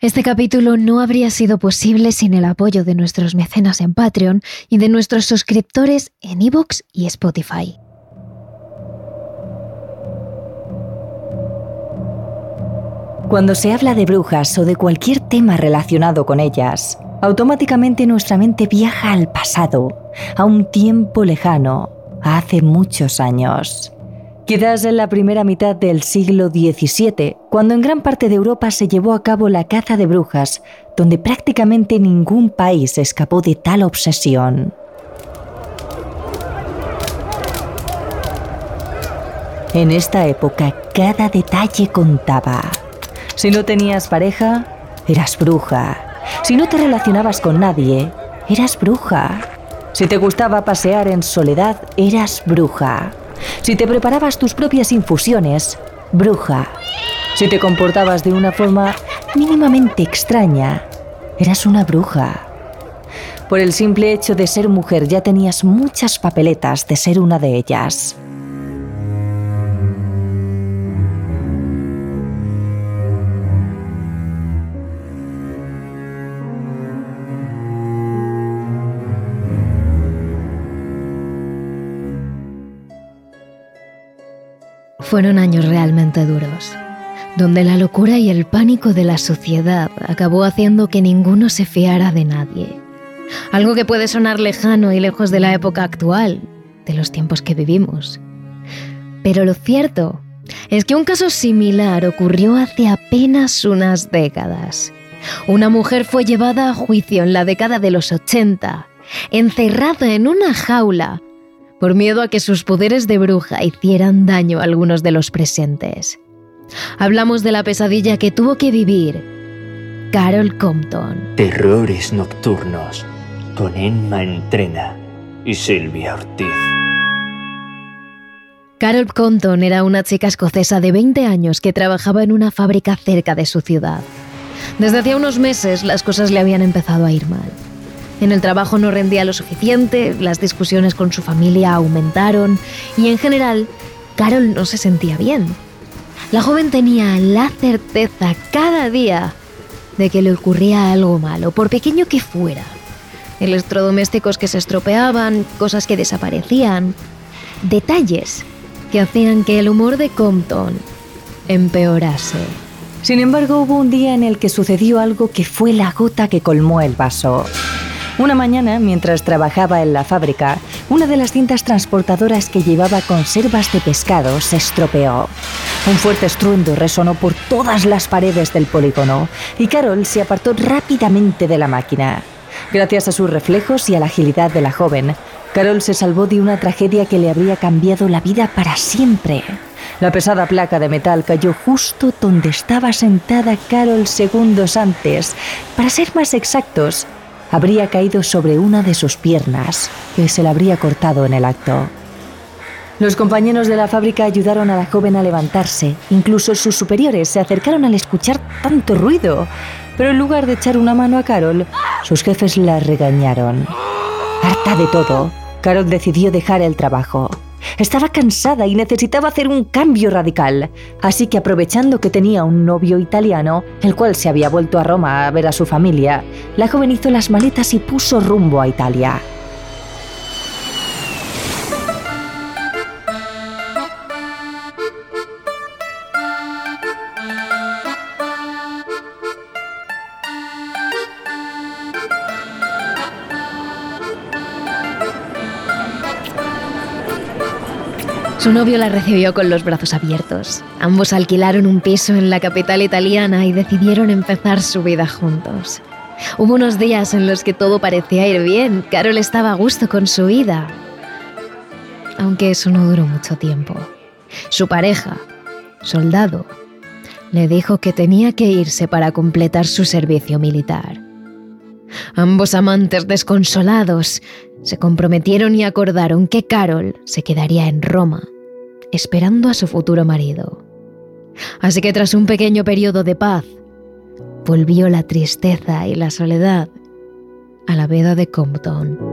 Este capítulo no habría sido posible sin el apoyo de nuestros mecenas en Patreon y de nuestros suscriptores en Evox y Spotify. Cuando se habla de brujas o de cualquier tema relacionado con ellas, automáticamente nuestra mente viaja al pasado, a un tiempo lejano, hace muchos años. Quizás en la primera mitad del siglo XVII, cuando en gran parte de Europa se llevó a cabo la caza de brujas, donde prácticamente ningún país escapó de tal obsesión. En esta época cada detalle contaba. Si no tenías pareja, eras bruja. Si no te relacionabas con nadie, eras bruja. Si te gustaba pasear en soledad, eras bruja. Si te preparabas tus propias infusiones, bruja. Si te comportabas de una forma mínimamente extraña, eras una bruja. Por el simple hecho de ser mujer ya tenías muchas papeletas de ser una de ellas. Fueron años realmente duros, donde la locura y el pánico de la sociedad acabó haciendo que ninguno se fiara de nadie. Algo que puede sonar lejano y lejos de la época actual, de los tiempos que vivimos. Pero lo cierto es que un caso similar ocurrió hace apenas unas décadas. Una mujer fue llevada a juicio en la década de los 80, encerrada en una jaula por miedo a que sus poderes de bruja hicieran daño a algunos de los presentes. Hablamos de la pesadilla que tuvo que vivir Carol Compton. Terrores nocturnos con Emma Entrena y Silvia Ortiz. Carol Compton era una chica escocesa de 20 años que trabajaba en una fábrica cerca de su ciudad. Desde hacía unos meses las cosas le habían empezado a ir mal. En el trabajo no rendía lo suficiente, las discusiones con su familia aumentaron y en general, Carol no se sentía bien. La joven tenía la certeza cada día de que le ocurría algo malo, por pequeño que fuera. Electrodomésticos que se estropeaban, cosas que desaparecían, detalles que hacían que el humor de Compton empeorase. Sin embargo, hubo un día en el que sucedió algo que fue la gota que colmó el vaso. Una mañana, mientras trabajaba en la fábrica, una de las cintas transportadoras que llevaba conservas de pescado se estropeó. Un fuerte estruendo resonó por todas las paredes del polígono y Carol se apartó rápidamente de la máquina. Gracias a sus reflejos y a la agilidad de la joven, Carol se salvó de una tragedia que le habría cambiado la vida para siempre. La pesada placa de metal cayó justo donde estaba sentada Carol segundos antes. Para ser más exactos, habría caído sobre una de sus piernas, que se la habría cortado en el acto. Los compañeros de la fábrica ayudaron a la joven a levantarse, incluso sus superiores se acercaron al escuchar tanto ruido, pero en lugar de echar una mano a Carol, sus jefes la regañaron. Harta de todo, Carol decidió dejar el trabajo. Estaba cansada y necesitaba hacer un cambio radical, así que aprovechando que tenía un novio italiano, el cual se había vuelto a Roma a ver a su familia, la joven hizo las maletas y puso rumbo a Italia. Su novio la recibió con los brazos abiertos. Ambos alquilaron un piso en la capital italiana y decidieron empezar su vida juntos. Hubo unos días en los que todo parecía ir bien. Carol estaba a gusto con su vida. Aunque eso no duró mucho tiempo. Su pareja, soldado, le dijo que tenía que irse para completar su servicio militar. Ambos amantes desconsolados se comprometieron y acordaron que Carol se quedaría en Roma, esperando a su futuro marido. Así que tras un pequeño periodo de paz, volvió la tristeza y la soledad a la veda de Compton.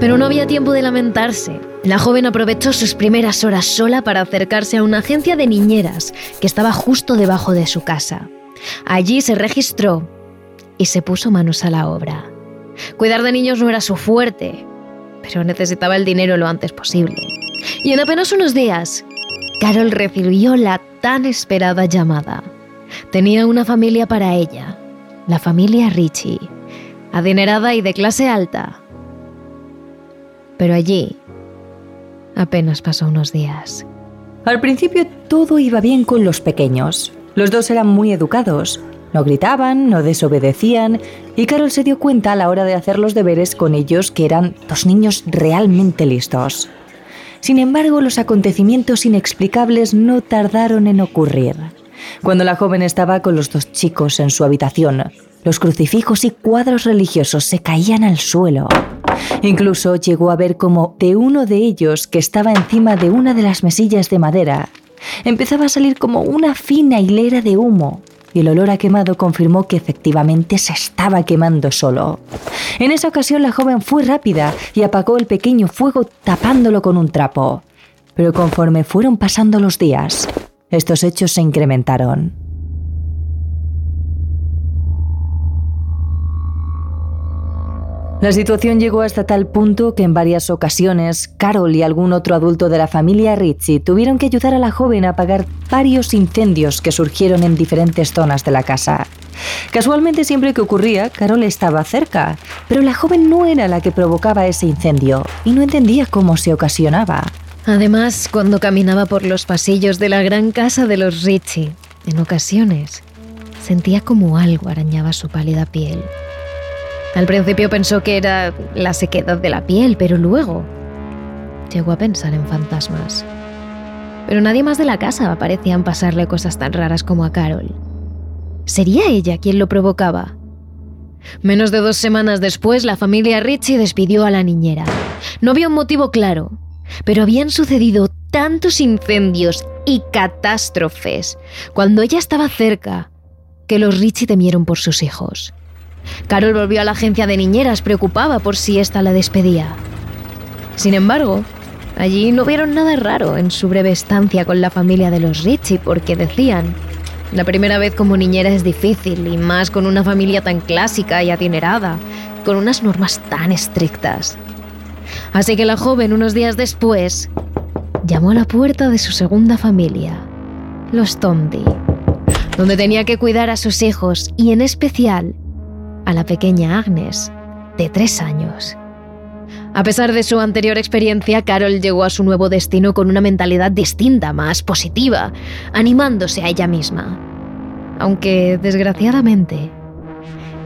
Pero no había tiempo de lamentarse. La joven aprovechó sus primeras horas sola para acercarse a una agencia de niñeras que estaba justo debajo de su casa. Allí se registró y se puso manos a la obra. Cuidar de niños no era su fuerte, pero necesitaba el dinero lo antes posible. Y en apenas unos días, Carol recibió la tan esperada llamada. Tenía una familia para ella, la familia Richie, adinerada y de clase alta. Pero allí apenas pasó unos días. Al principio todo iba bien con los pequeños. Los dos eran muy educados. No gritaban, no desobedecían, y Carol se dio cuenta a la hora de hacer los deberes con ellos que eran dos niños realmente listos. Sin embargo, los acontecimientos inexplicables no tardaron en ocurrir. Cuando la joven estaba con los dos chicos en su habitación, los crucifijos y cuadros religiosos se caían al suelo. Incluso llegó a ver como de uno de ellos, que estaba encima de una de las mesillas de madera, empezaba a salir como una fina hilera de humo, y el olor a quemado confirmó que efectivamente se estaba quemando solo. En esa ocasión la joven fue rápida y apagó el pequeño fuego tapándolo con un trapo. Pero conforme fueron pasando los días, estos hechos se incrementaron. La situación llegó hasta tal punto que en varias ocasiones Carol y algún otro adulto de la familia Ritchie tuvieron que ayudar a la joven a apagar varios incendios que surgieron en diferentes zonas de la casa. Casualmente siempre que ocurría, Carol estaba cerca, pero la joven no era la que provocaba ese incendio y no entendía cómo se ocasionaba. Además, cuando caminaba por los pasillos de la gran casa de los Ritchie, en ocasiones sentía como algo arañaba su pálida piel. Al principio pensó que era la sequedad de la piel, pero luego llegó a pensar en fantasmas. Pero nadie más de la casa parecían pasarle cosas tan raras como a Carol. ¿Sería ella quien lo provocaba? Menos de dos semanas después, la familia Richie despidió a la niñera. No había un motivo claro, pero habían sucedido tantos incendios y catástrofes cuando ella estaba cerca que los Richie temieron por sus hijos. Carol volvió a la agencia de niñeras preocupada por si ésta la despedía. Sin embargo, allí no vieron nada raro en su breve estancia con la familia de los Richie porque decían, la primera vez como niñera es difícil y más con una familia tan clásica y adinerada, con unas normas tan estrictas. Así que la joven, unos días después, llamó a la puerta de su segunda familia, los Tondi, donde tenía que cuidar a sus hijos y en especial a la pequeña Agnes, de tres años. A pesar de su anterior experiencia, Carol llegó a su nuevo destino con una mentalidad distinta, más positiva, animándose a ella misma. Aunque, desgraciadamente,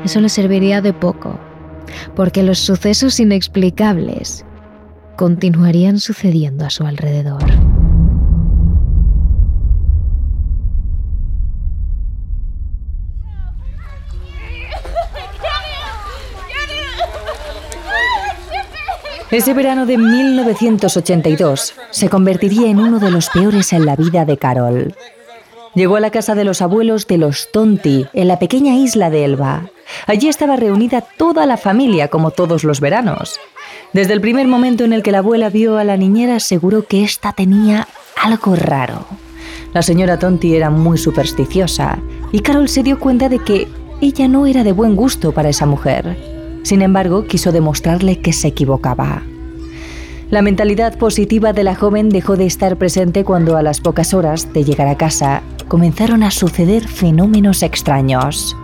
eso le serviría de poco porque los sucesos inexplicables continuarían sucediendo a su alrededor. Ese verano de 1982 se convertiría en uno de los peores en la vida de Carol. Llegó a la casa de los abuelos de los Tonti, en la pequeña isla de Elba. Allí estaba reunida toda la familia, como todos los veranos. Desde el primer momento en el que la abuela vio a la niñera, aseguró que ésta tenía algo raro. La señora Tonti era muy supersticiosa y Carol se dio cuenta de que ella no era de buen gusto para esa mujer. Sin embargo, quiso demostrarle que se equivocaba. La mentalidad positiva de la joven dejó de estar presente cuando a las pocas horas de llegar a casa comenzaron a suceder fenómenos extraños.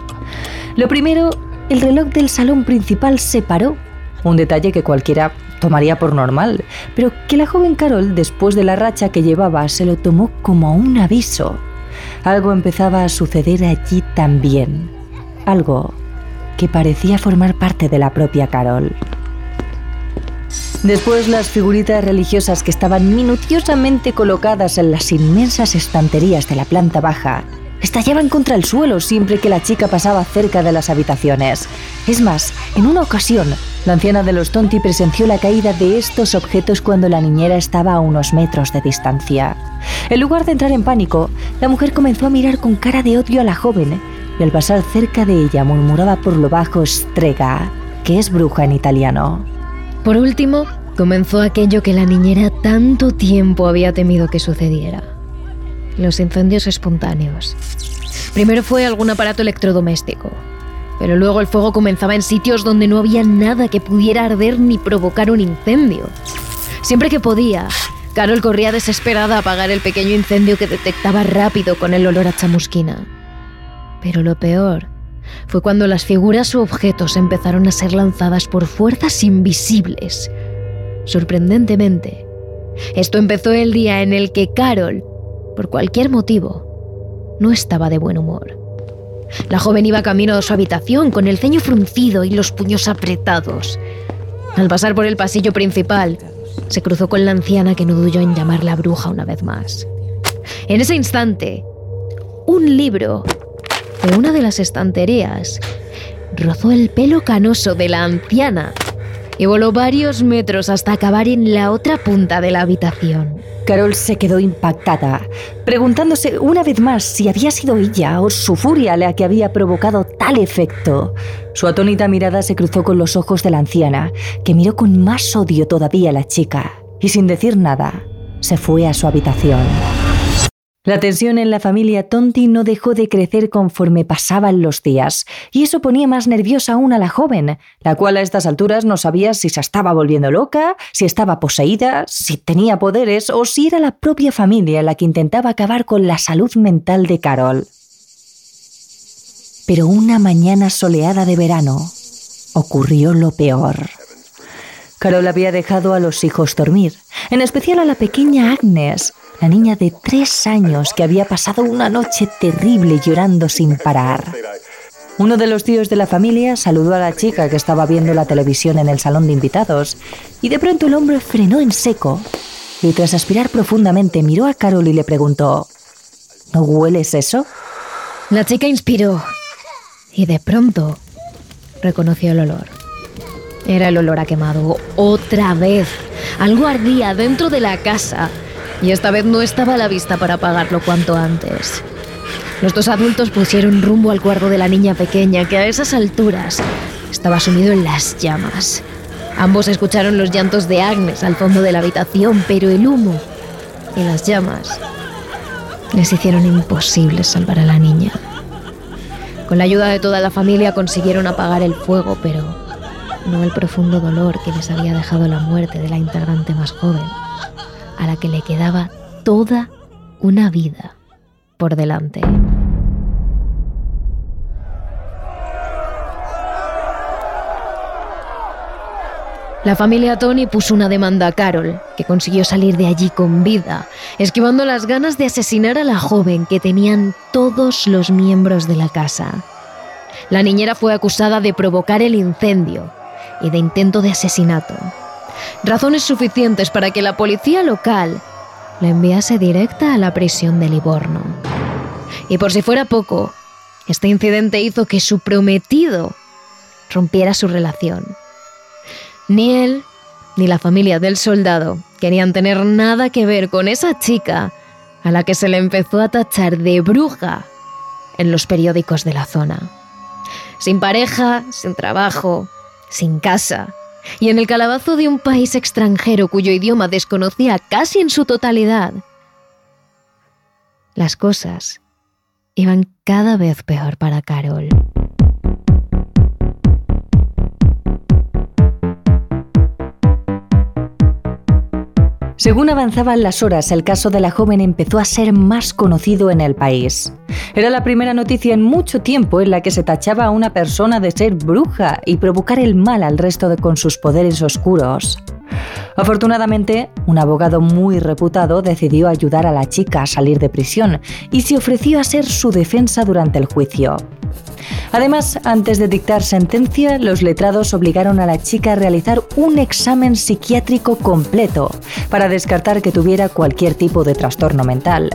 Lo primero, el reloj del salón principal se paró, un detalle que cualquiera tomaría por normal, pero que la joven Carol, después de la racha que llevaba, se lo tomó como un aviso. Algo empezaba a suceder allí también, algo que parecía formar parte de la propia Carol. Después las figuritas religiosas que estaban minuciosamente colocadas en las inmensas estanterías de la planta baja estallaban contra el suelo siempre que la chica pasaba cerca de las habitaciones. Es más, en una ocasión, la anciana de los Tonti presenció la caída de estos objetos cuando la niñera estaba a unos metros de distancia. En lugar de entrar en pánico, la mujer comenzó a mirar con cara de odio a la joven y al pasar cerca de ella murmuraba por lo bajo strega, que es bruja en italiano. Por último, comenzó aquello que la niñera tanto tiempo había temido que sucediera. Los incendios espontáneos. Primero fue algún aparato electrodoméstico, pero luego el fuego comenzaba en sitios donde no había nada que pudiera arder ni provocar un incendio. Siempre que podía, Carol corría desesperada a apagar el pequeño incendio que detectaba rápido con el olor a chamusquina. Pero lo peor fue cuando las figuras o objetos empezaron a ser lanzadas por fuerzas invisibles. Sorprendentemente, esto empezó el día en el que Carol, por cualquier motivo, no estaba de buen humor. La joven iba camino a su habitación con el ceño fruncido y los puños apretados. Al pasar por el pasillo principal, se cruzó con la anciana que no dudó en llamarla bruja una vez más. En ese instante, un libro de una de las estanterías rozó el pelo canoso de la anciana y voló varios metros hasta acabar en la otra punta de la habitación. Carol se quedó impactada, preguntándose una vez más si había sido ella o su furia la que había provocado tal efecto. Su atónita mirada se cruzó con los ojos de la anciana, que miró con más odio todavía a la chica, y sin decir nada, se fue a su habitación. La tensión en la familia Tonti no dejó de crecer conforme pasaban los días, y eso ponía más nerviosa aún a la joven, la cual a estas alturas no sabía si se estaba volviendo loca, si estaba poseída, si tenía poderes o si era la propia familia la que intentaba acabar con la salud mental de Carol. Pero una mañana soleada de verano ocurrió lo peor. Carol había dejado a los hijos dormir, en especial a la pequeña Agnes, la niña de tres años que había pasado una noche terrible llorando sin parar. Uno de los tíos de la familia saludó a la chica que estaba viendo la televisión en el salón de invitados y de pronto el hombre frenó en seco y tras aspirar profundamente miró a Carol y le preguntó, ¿No hueles eso? La chica inspiró y de pronto reconoció el olor. Era el olor a quemado. Otra vez. Algo ardía dentro de la casa y esta vez no estaba a la vista para apagarlo cuanto antes. Los dos adultos pusieron rumbo al cuarto de la niña pequeña, que a esas alturas estaba sumido en las llamas. Ambos escucharon los llantos de Agnes al fondo de la habitación, pero el humo y las llamas les hicieron imposible salvar a la niña. Con la ayuda de toda la familia consiguieron apagar el fuego, pero no el profundo dolor que les había dejado la muerte de la integrante más joven a la que le quedaba toda una vida por delante. La familia Tony puso una demanda a Carol, que consiguió salir de allí con vida, esquivando las ganas de asesinar a la joven que tenían todos los miembros de la casa. La niñera fue acusada de provocar el incendio y de intento de asesinato, razones suficientes para que la policía local la enviase directa a la prisión de Livorno. Y por si fuera poco, este incidente hizo que su prometido rompiera su relación. Ni él ni la familia del soldado querían tener nada que ver con esa chica a la que se le empezó a tachar de bruja en los periódicos de la zona. Sin pareja, sin trabajo, sin casa, y en el calabazo de un país extranjero cuyo idioma desconocía casi en su totalidad. Las cosas iban cada vez peor para Carol. Según avanzaban las horas, el caso de la joven empezó a ser más conocido en el país. Era la primera noticia en mucho tiempo en la que se tachaba a una persona de ser bruja y provocar el mal al resto de con sus poderes oscuros. Afortunadamente, un abogado muy reputado decidió ayudar a la chica a salir de prisión y se ofreció a ser su defensa durante el juicio. Además, antes de dictar sentencia, los letrados obligaron a la chica a realizar un examen psiquiátrico completo para descartar que tuviera cualquier tipo de trastorno mental.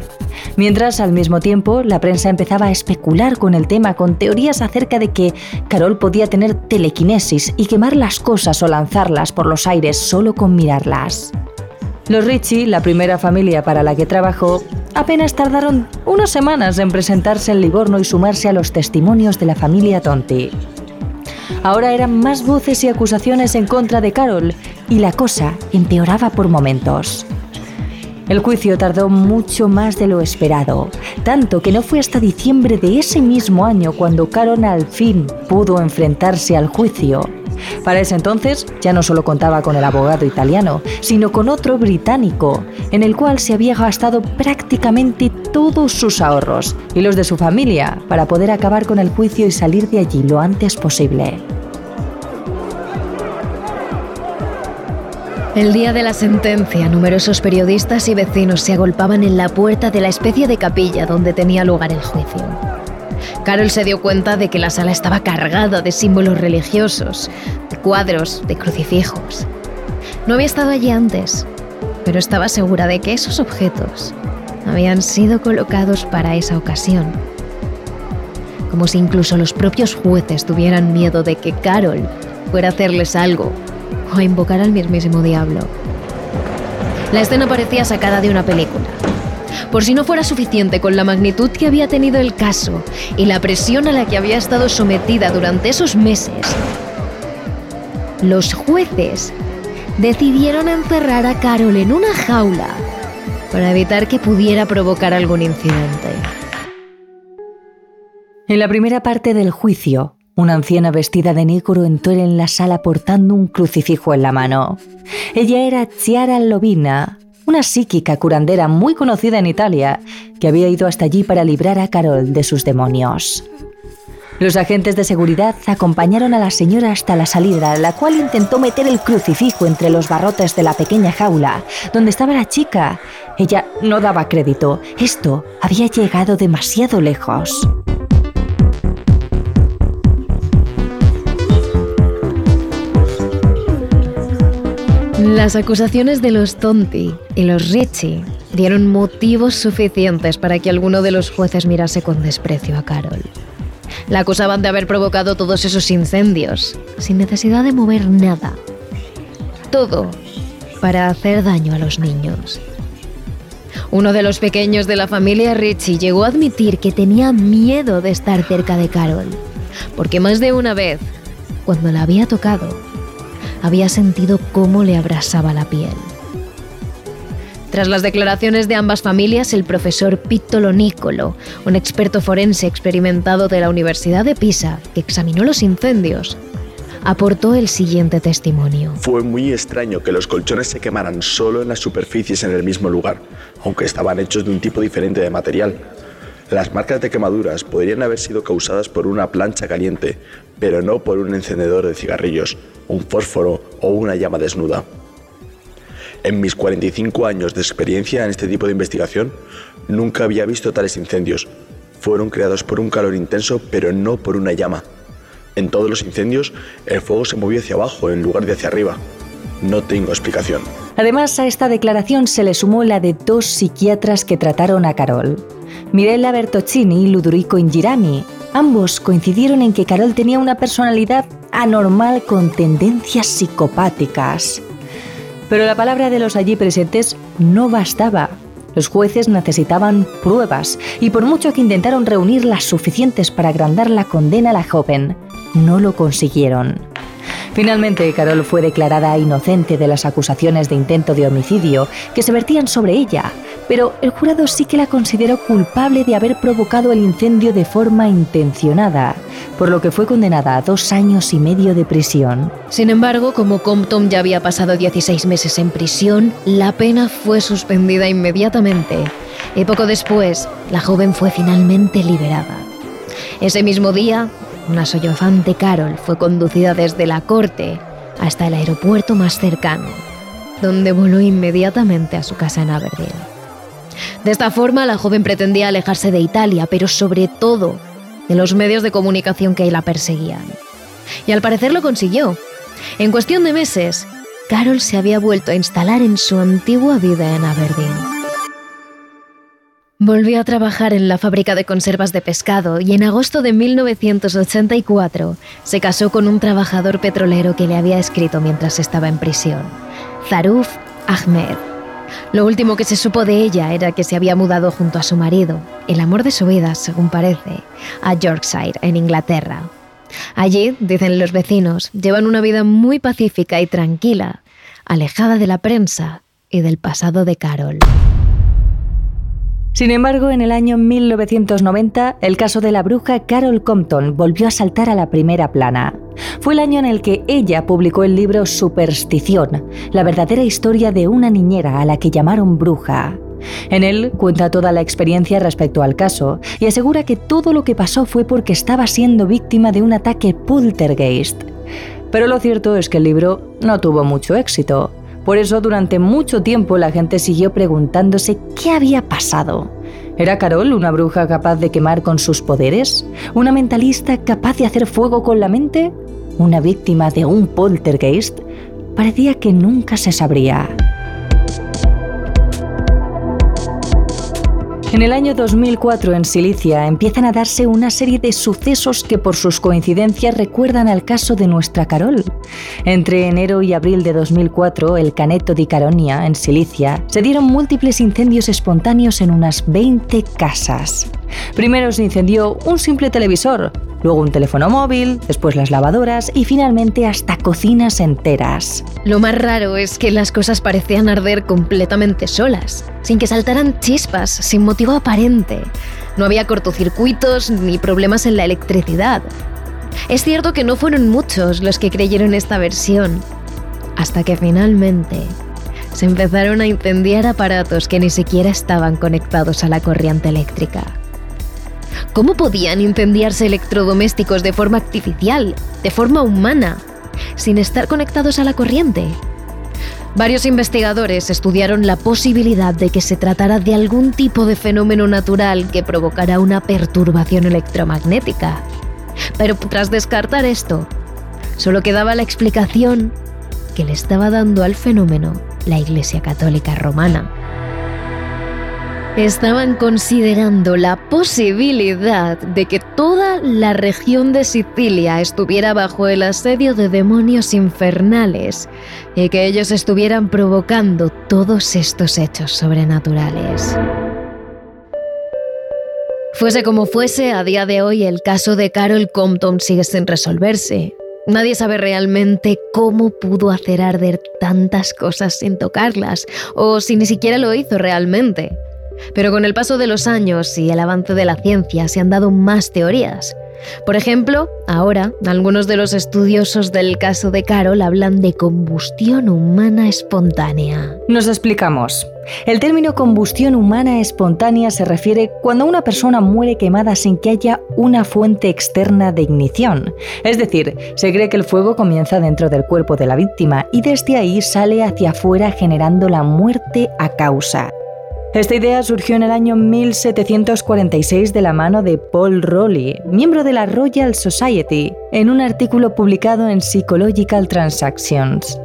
Mientras, al mismo tiempo, la prensa empezaba a especular con el tema con teorías acerca de que Carol podía tener telequinesis y quemar las cosas o lanzarlas por los aires solo con mirarlas. Los Ricci, la primera familia para la que trabajó, apenas tardaron unas semanas en presentarse en Livorno y sumarse a los testimonios de la familia Tonti. Ahora eran más voces y acusaciones en contra de Carol, y la cosa empeoraba por momentos. El juicio tardó mucho más de lo esperado, tanto que no fue hasta diciembre de ese mismo año cuando Carol al fin pudo enfrentarse al juicio. Para ese entonces ya no solo contaba con el abogado italiano, sino con otro británico, en el cual se había gastado prácticamente todos sus ahorros y los de su familia para poder acabar con el juicio y salir de allí lo antes posible. El día de la sentencia, numerosos periodistas y vecinos se agolpaban en la puerta de la especie de capilla donde tenía lugar el juicio. Carol se dio cuenta de que la sala estaba cargada de símbolos religiosos, de cuadros, de crucifijos. No había estado allí antes, pero estaba segura de que esos objetos habían sido colocados para esa ocasión. Como si incluso los propios jueces tuvieran miedo de que Carol fuera a hacerles algo o a invocar al mismísimo diablo. La escena parecía sacada de una película. Por si no fuera suficiente con la magnitud que había tenido el caso y la presión a la que había estado sometida durante esos meses, los jueces decidieron encerrar a Carol en una jaula para evitar que pudiera provocar algún incidente. En la primera parte del juicio, una anciana vestida de negro entró en la sala portando un crucifijo en la mano. Ella era Chiara Lovina, una psíquica curandera muy conocida en Italia, que había ido hasta allí para librar a Carol de sus demonios. Los agentes de seguridad acompañaron a la señora hasta la salida, la cual intentó meter el crucifijo entre los barrotes de la pequeña jaula, donde estaba la chica. Ella no daba crédito. Esto había llegado demasiado lejos. Las acusaciones de los Tonti y los Ricci dieron motivos suficientes para que alguno de los jueces mirase con desprecio a Carol. La acusaban de haber provocado todos esos incendios, sin necesidad de mover nada. Todo para hacer daño a los niños. Uno de los pequeños de la familia Ricci llegó a admitir que tenía miedo de estar cerca de Carol, porque más de una vez, cuando la había tocado, había sentido cómo le abrasaba la piel. Tras las declaraciones de ambas familias, el profesor Pittolo Nicolo, un experto forense experimentado de la Universidad de Pisa, que examinó los incendios, aportó el siguiente testimonio. Fue muy extraño que los colchones se quemaran solo en las superficies en el mismo lugar, aunque estaban hechos de un tipo diferente de material. Las marcas de quemaduras podrían haber sido causadas por una plancha caliente, pero no por un encendedor de cigarrillos, un fósforo o una llama desnuda. En mis 45 años de experiencia en este tipo de investigación, nunca había visto tales incendios. Fueron creados por un calor intenso, pero no por una llama. En todos los incendios, el fuego se movió hacia abajo en lugar de hacia arriba. No tengo explicación. Además, a esta declaración se le sumó la de dos psiquiatras que trataron a Carol. Mirella Bertoccini y Ludurico Ingirami. Ambos coincidieron en que Carol tenía una personalidad anormal con tendencias psicopáticas. Pero la palabra de los allí presentes no bastaba. Los jueces necesitaban pruebas y por mucho que intentaron reunir las suficientes para agrandar la condena a la joven, no lo consiguieron. Finalmente, Carol fue declarada inocente de las acusaciones de intento de homicidio que se vertían sobre ella, pero el jurado sí que la consideró culpable de haber provocado el incendio de forma intencionada, por lo que fue condenada a dos años y medio de prisión. Sin embargo, como Compton ya había pasado 16 meses en prisión, la pena fue suspendida inmediatamente y poco después la joven fue finalmente liberada. Ese mismo día, una sollozante Carol fue conducida desde la corte hasta el aeropuerto más cercano, donde voló inmediatamente a su casa en Aberdeen. De esta forma, la joven pretendía alejarse de Italia, pero sobre todo de los medios de comunicación que la perseguían. Y al parecer lo consiguió. En cuestión de meses, Carol se había vuelto a instalar en su antigua vida en Aberdeen. Volvió a trabajar en la fábrica de conservas de pescado y en agosto de 1984 se casó con un trabajador petrolero que le había escrito mientras estaba en prisión, Zaruf Ahmed. Lo último que se supo de ella era que se había mudado junto a su marido, el amor de su vida, según parece, a Yorkshire, en Inglaterra. Allí, dicen los vecinos, llevan una vida muy pacífica y tranquila, alejada de la prensa y del pasado de Carol. Sin embargo, en el año 1990, el caso de la bruja Carol Compton volvió a saltar a la primera plana. Fue el año en el que ella publicó el libro Superstición, la verdadera historia de una niñera a la que llamaron bruja. En él cuenta toda la experiencia respecto al caso y asegura que todo lo que pasó fue porque estaba siendo víctima de un ataque poltergeist. Pero lo cierto es que el libro no tuvo mucho éxito. Por eso durante mucho tiempo la gente siguió preguntándose qué había pasado. ¿Era Carol una bruja capaz de quemar con sus poderes? ¿Una mentalista capaz de hacer fuego con la mente? ¿Una víctima de un poltergeist? Parecía que nunca se sabría. En el año 2004 en Silicia empiezan a darse una serie de sucesos que por sus coincidencias recuerdan al caso de nuestra Carol. Entre enero y abril de 2004, el Caneto di Caronia, en Silicia, se dieron múltiples incendios espontáneos en unas 20 casas. Primero se incendió un simple televisor, luego un teléfono móvil, después las lavadoras y finalmente hasta cocinas enteras. Lo más raro es que las cosas parecían arder completamente solas, sin que saltaran chispas, sin motivo aparente. No había cortocircuitos ni problemas en la electricidad. Es cierto que no fueron muchos los que creyeron esta versión, hasta que finalmente se empezaron a incendiar aparatos que ni siquiera estaban conectados a la corriente eléctrica. ¿Cómo podían incendiarse electrodomésticos de forma artificial, de forma humana, sin estar conectados a la corriente? Varios investigadores estudiaron la posibilidad de que se tratara de algún tipo de fenómeno natural que provocara una perturbación electromagnética. Pero tras descartar esto, solo quedaba la explicación que le estaba dando al fenómeno la Iglesia Católica Romana estaban considerando la posibilidad de que toda la región de Sicilia estuviera bajo el asedio de demonios infernales y que ellos estuvieran provocando todos estos hechos sobrenaturales. Fuese como fuese, a día de hoy el caso de Carol Compton sigue sin resolverse. Nadie sabe realmente cómo pudo hacer arder tantas cosas sin tocarlas, o si ni siquiera lo hizo realmente. Pero con el paso de los años y el avance de la ciencia se han dado más teorías. Por ejemplo, ahora algunos de los estudiosos del caso de Carol hablan de combustión humana espontánea. Nos explicamos. El término combustión humana espontánea se refiere cuando una persona muere quemada sin que haya una fuente externa de ignición. Es decir, se cree que el fuego comienza dentro del cuerpo de la víctima y desde ahí sale hacia afuera generando la muerte a causa. Esta idea surgió en el año 1746 de la mano de Paul Rowley, miembro de la Royal Society, en un artículo publicado en Psychological Transactions.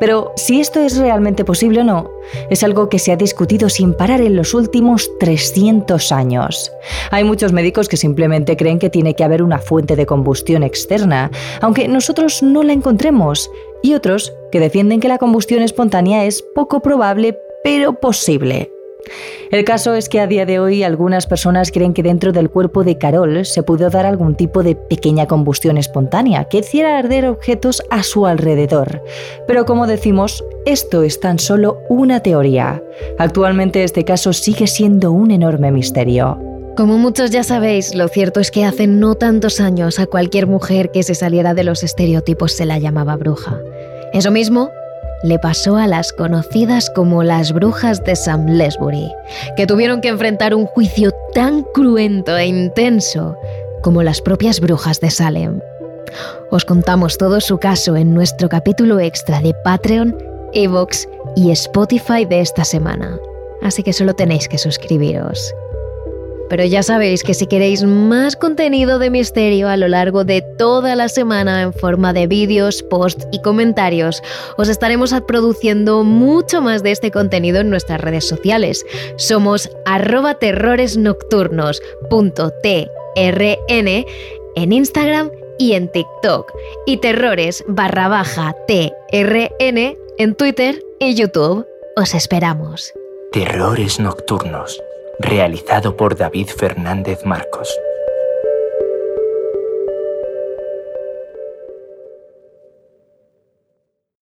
Pero si esto es realmente posible o no, es algo que se ha discutido sin parar en los últimos 300 años. Hay muchos médicos que simplemente creen que tiene que haber una fuente de combustión externa, aunque nosotros no la encontremos, y otros que defienden que la combustión espontánea es poco probable pero posible. El caso es que a día de hoy algunas personas creen que dentro del cuerpo de Carol se pudo dar algún tipo de pequeña combustión espontánea que hiciera arder objetos a su alrededor. Pero como decimos, esto es tan solo una teoría. Actualmente este caso sigue siendo un enorme misterio. Como muchos ya sabéis, lo cierto es que hace no tantos años a cualquier mujer que se saliera de los estereotipos se la llamaba bruja. Eso mismo le pasó a las conocidas como las brujas de Sam Lesbury, que tuvieron que enfrentar un juicio tan cruento e intenso como las propias brujas de Salem. Os contamos todo su caso en nuestro capítulo extra de Patreon, Evox y Spotify de esta semana, así que solo tenéis que suscribiros. Pero ya sabéis que si queréis más contenido de misterio a lo largo de toda la semana en forma de vídeos, posts y comentarios, os estaremos produciendo mucho más de este contenido en nuestras redes sociales. Somos terroresnocturnos.trn en Instagram y en TikTok y terrores barra baja TRN en Twitter y YouTube. Os esperamos. Terrores Nocturnos realizado por David Fernández Marcos.